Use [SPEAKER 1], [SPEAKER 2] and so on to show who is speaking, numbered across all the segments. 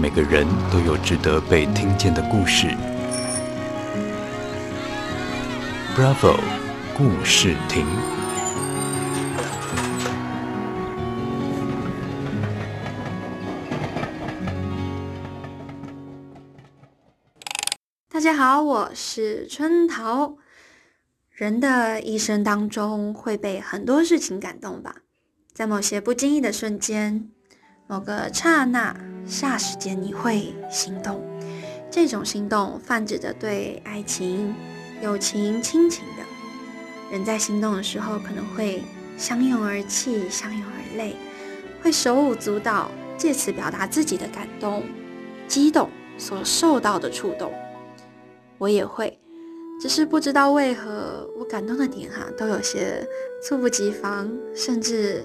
[SPEAKER 1] 每个人都有值得被听见的故事。Bravo，故事亭。
[SPEAKER 2] 大家好，我是春桃。人的一生当中会被很多事情感动吧，在某些不经意的瞬间。某个刹那、霎时间，你会心动。这种心动泛指着对爱情、友情、亲情的。人在心动的时候，可能会相拥而泣，相拥而泪，会手舞足蹈，借此表达自己的感动、激动所受到的触动。我也会，只是不知道为何我感动的点哈、都有些猝不及防，甚至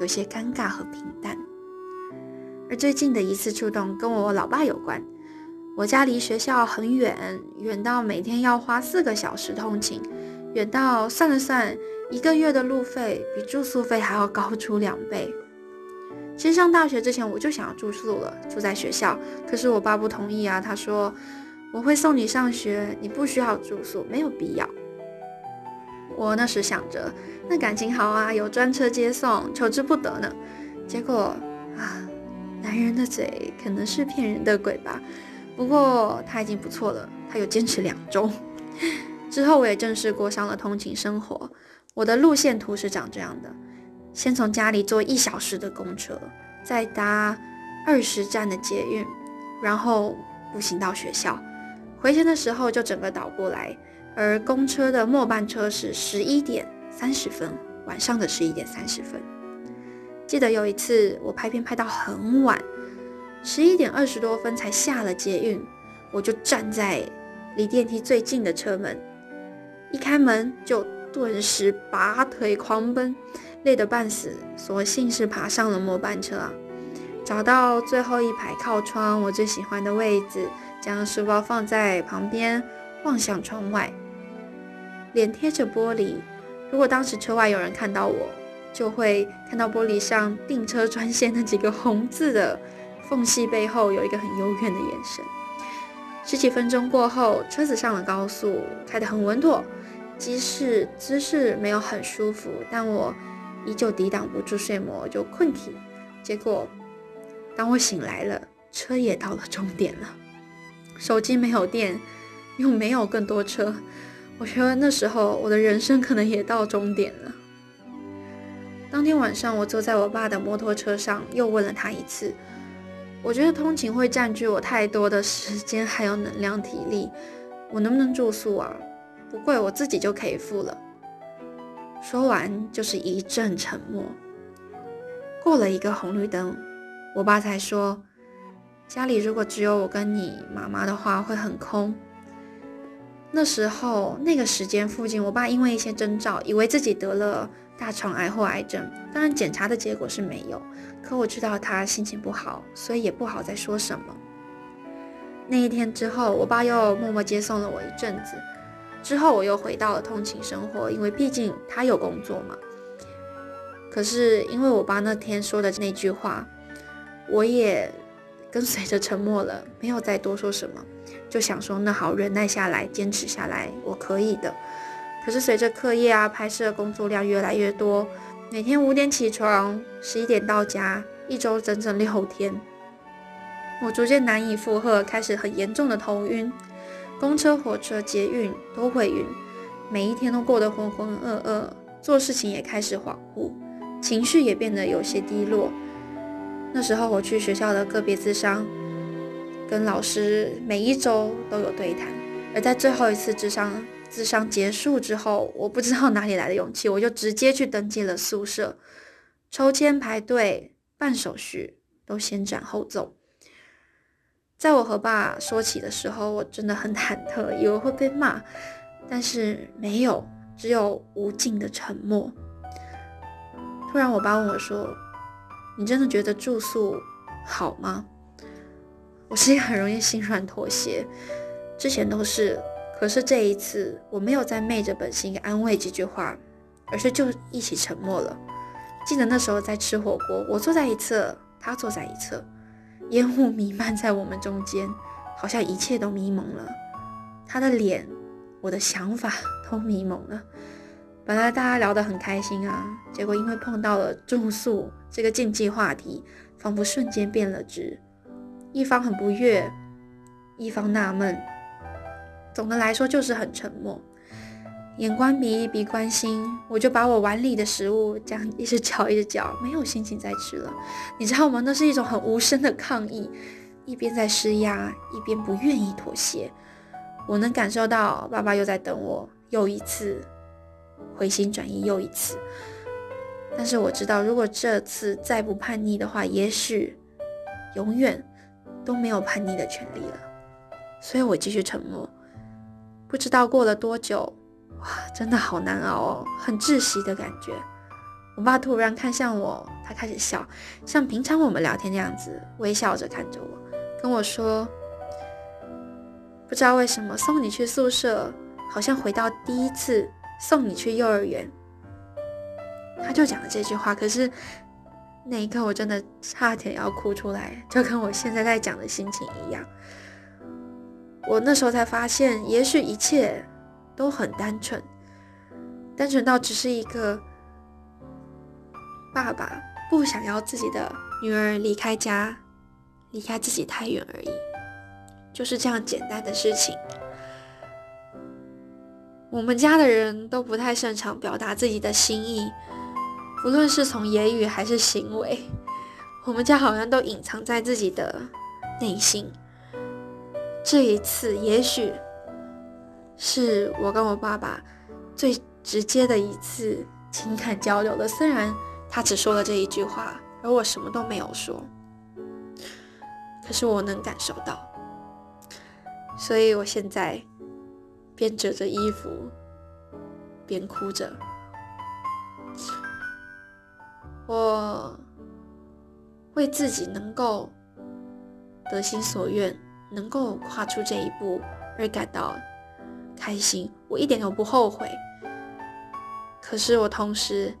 [SPEAKER 2] 有些尴尬和平淡。而最近的一次触动跟我老爸有关。我家离学校很远，远到每天要花四个小时通勤，远到算了算，一个月的路费比住宿费还要高出两倍。其实上大学之前我就想要住宿了，住在学校。可是我爸不同意啊，他说我会送你上学，你不需要住宿，没有必要。我那时想着，那感情好啊，有专车接送，求之不得呢。结果啊。男人的嘴可能是骗人的鬼吧，不过他已经不错了。他有坚持两周之后，我也正式过上了通勤生活。我的路线图是长这样的：先从家里坐一小时的公车，再搭二十站的捷运，然后步行到学校。回程的时候就整个倒过来，而公车的末班车是十一点三十分，晚上的十一点三十分。记得有一次，我拍片拍到很晚，十一点二十多分才下了捷运，我就站在离电梯最近的车门，一开门就顿时拔腿狂奔，累得半死，索性是爬上了末班车，找到最后一排靠窗我最喜欢的位置，将书包放在旁边，望向窗外，脸贴着玻璃，如果当时车外有人看到我。就会看到玻璃上订车专线那几个红字的缝隙背后有一个很幽怨的眼神。十几分钟过后，车子上了高速，开得很稳妥，即使姿势没有很舒服，但我依旧抵挡不住睡魔，就困体。结果，当我醒来了，车也到了终点了，手机没有电，又没有更多车，我觉得那时候我的人生可能也到终点了。当天晚上，我坐在我爸的摩托车上，又问了他一次。我觉得通勤会占据我太多的时间，还有能量、体力。我能不能住宿啊？不贵，我自己就可以付了。说完就是一阵沉默。过了一个红绿灯，我爸才说：“家里如果只有我跟你妈妈的话，会很空。”那时候那个时间附近，我爸因为一些征兆，以为自己得了。大肠癌或癌症，当然检查的结果是没有，可我知道他心情不好，所以也不好再说什么。那一天之后，我爸又默默接送了我一阵子，之后我又回到了通勤生活，因为毕竟他有工作嘛。可是因为我爸那天说的那句话，我也跟随着沉默了，没有再多说什么，就想说那好，忍耐下来，坚持下来，我可以的。可是随着课业啊、拍摄工作量越来越多，每天五点起床，十一点到家，一周整整六天，我逐渐难以负荷，开始很严重的头晕，公车、火车、捷运都会晕，每一天都过得浑浑噩噩，做事情也开始恍惚，情绪也变得有些低落。那时候我去学校的个别咨商，跟老师每一周都有对谈，而在最后一次咨商。咨商结束之后，我不知道哪里来的勇气，我就直接去登记了宿舍，抽签排队办手续都先斩后奏。在我和爸说起的时候，我真的很忐忑，以为会被骂，但是没有，只有无尽的沉默。突然，我爸问我说：“你真的觉得住宿好吗？”我是一个很容易心软妥协，之前都是。可是这一次，我没有再昧着本心安慰几句话，而是就一起沉默了。记得那时候在吃火锅，我坐在一侧，他坐在一侧，烟雾弥漫在我们中间，好像一切都迷蒙了。他的脸，我的想法都迷蒙了。本来大家聊得很开心啊，结果因为碰到了住宿这个禁忌话题，仿佛瞬间变了质。一方很不悦，一方纳闷。总的来说就是很沉默。眼观鼻，鼻观心，我就把我碗里的食物这样一直嚼一直嚼，没有心情再吃了。你知道吗？那是一种很无声的抗议，一边在施压，一边不愿意妥协。我能感受到爸爸又在等我，又一次回心转意，又一次。但是我知道，如果这次再不叛逆的话，也许永远都没有叛逆的权利了。所以我继续沉默。不知道过了多久。哇，真的好难熬哦，很窒息的感觉。我爸突然看向我，他开始笑，像平常我们聊天那样子，微笑着看着我，跟我说：“不知道为什么送你去宿舍，好像回到第一次送你去幼儿园。”他就讲了这句话，可是那一刻我真的差点要哭出来，就跟我现在在讲的心情一样。我那时候才发现，也许一切。都很单纯，单纯到只是一个爸爸不想要自己的女儿离开家，离开自己太远而已，就是这样简单的事情。我们家的人都不太擅长表达自己的心意，不论是从言语还是行为，我们家好像都隐藏在自己的内心。这一次，也许。是我跟我爸爸最直接的一次情感交流了。虽然他只说了这一句话，而我什么都没有说，可是我能感受到。所以我现在边折着衣服边哭着。我为自己能够得心所愿，能够跨出这一步而感到。开心，我一点都不后悔。可是我同时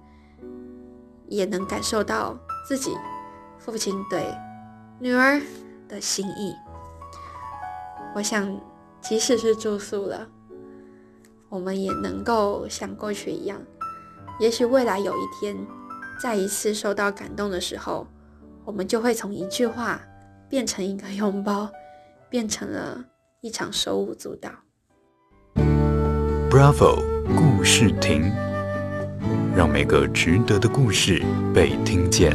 [SPEAKER 2] 也能感受到自己父亲对女儿的心意。我想，即使是住宿了，我们也能够像过去一样。也许未来有一天，再一次受到感动的时候，我们就会从一句话变成一个拥抱，变成了一场手舞足蹈。
[SPEAKER 1] Bravo 故事亭，让每个值得的故事被听见。